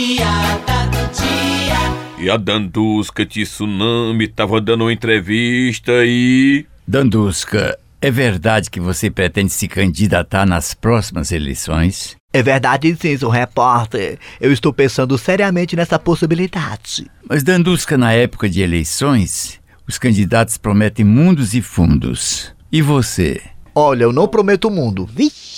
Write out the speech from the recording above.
piada do dia. E a Dandusca Tsunami tava dando uma entrevista e. Dandusca, é verdade que você pretende se candidatar nas próximas eleições? É verdade sim, seu repórter. Eu estou pensando seriamente nessa possibilidade. Mas, Dandusca, na época de eleições, os candidatos prometem mundos e fundos. E você? Olha, eu não prometo o mundo. Vixe.